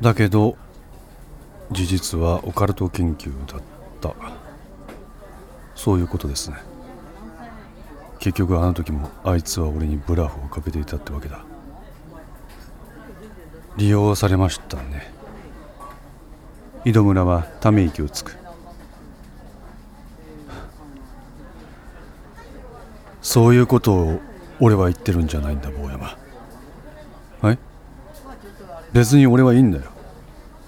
だけど事実はオカルト研究だった。そういうことですね。結局あの時もあいつは俺にブラフをかけていたってわけだ。利用されましたね。井戸村はため息をつく。そういうことを俺は言ってるんじゃないんだ坊山。はい？別に俺はいいんだよ。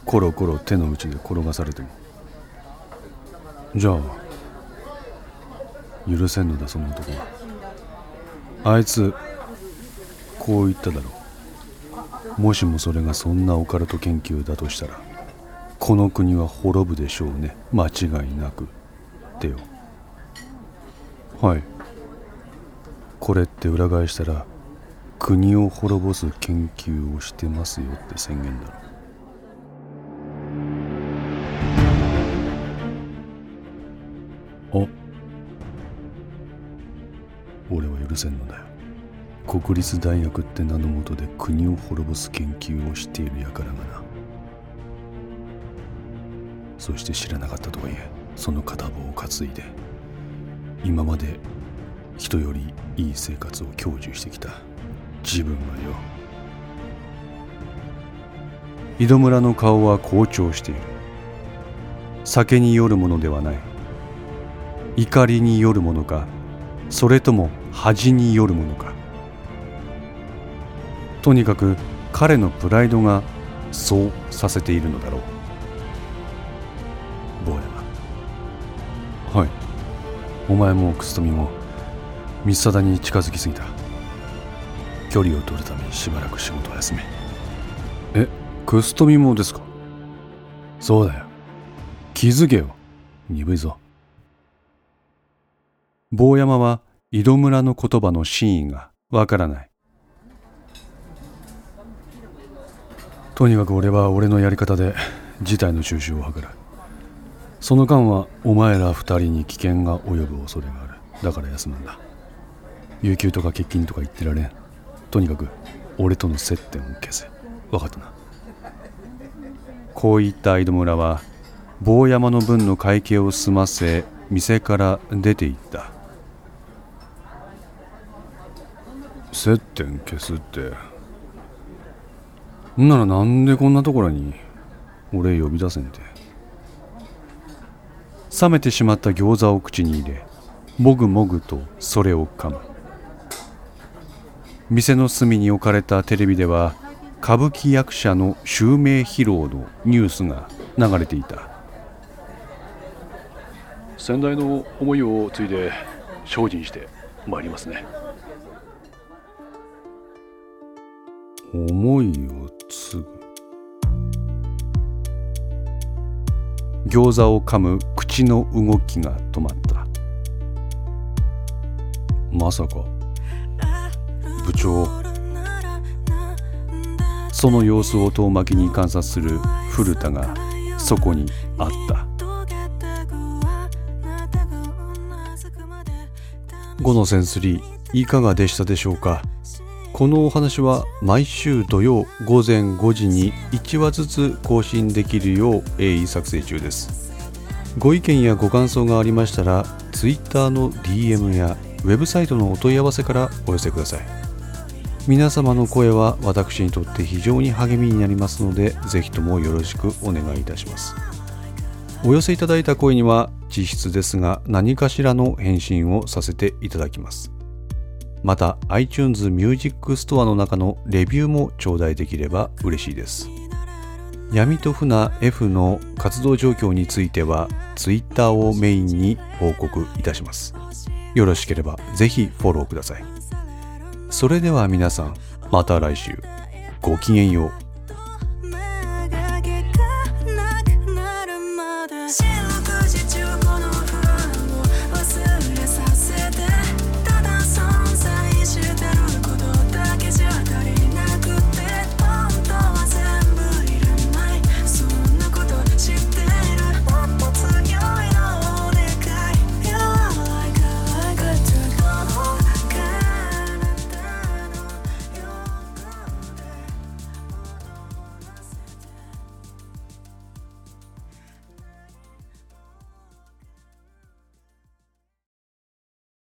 コロコロ手の内で転がされても。じゃあ許せんのだその男は。あいつこう言っただろう。もしもそれがそんなオカルト研究だとしたらこの国は滅ぶでしょうね。間違いなく。ってよ。はい。これって裏返したら国を滅ぼす研究をしてますよって宣言だろ。あ。俺は許せんのだよ。国立大学って名のもとで国を滅ぼす研究をしている輩がな。そして知らなかったとはいえその片棒を担いで今まで人よりいい生活を享受してきた。自分がよ。井戸村の顔は好調している。酒によるものではない。怒りによるものか。それとも恥によるものか。とにかく彼のプライドがそうさせているのだろう。坊やはい。お前も楠富も三貞に近づきすぎた。距離を取るためにしばらく仕事を休め。え楠富もですか？そうだよ。気づけよ。鈍いぞ。坊山は井戸村の言葉の真意がわからない。とにかく俺は俺のやり方で事態の収拾を図る。その間はお前ら二人に危険が及ぶ恐れがある。だから休むんだ。有給とか欠勤とか言ってられんとにかく俺との接点を消せ。分かったな。こう言った井戸村は坊山の分の会計を済ませ店から出て行った。接点消すって。ならなんでこんなところに俺呼び出せんて。冷めてしまった餃子を口に入れもぐもぐとそれを噛む。店の隅に置かれたテレビでは歌舞伎役者の襲名披露のニュースが流れていた。先代の思いを継いで精進してまいりますね。思いを継ぐ。餃子を噛む口の動きが止まった。まさか部長。その様子を遠巻きに観察する古田がそこにあった。5のセンスリーいかがでしたでしょうか？このお話は毎週土曜午前5時に1話ずつ更新できるよう鋭意作成中です。ご意見やご感想がありましたら Twitter の DM やウェブサイトのお問い合わせからお寄せください。皆様の声は私にとって非常に励みになりますのでぜひともよろしくお願いいたします。お寄せいただいた声には実質ですが何かしらの返信をさせていただきます。また iTunes Music Store の中のレビューも頂戴できれば嬉しいです。闇と船 F の活動状況については Twitter をメインに報告いたします。よろしければぜひフォローください。それでは皆さんまた来週。ごきげんよう。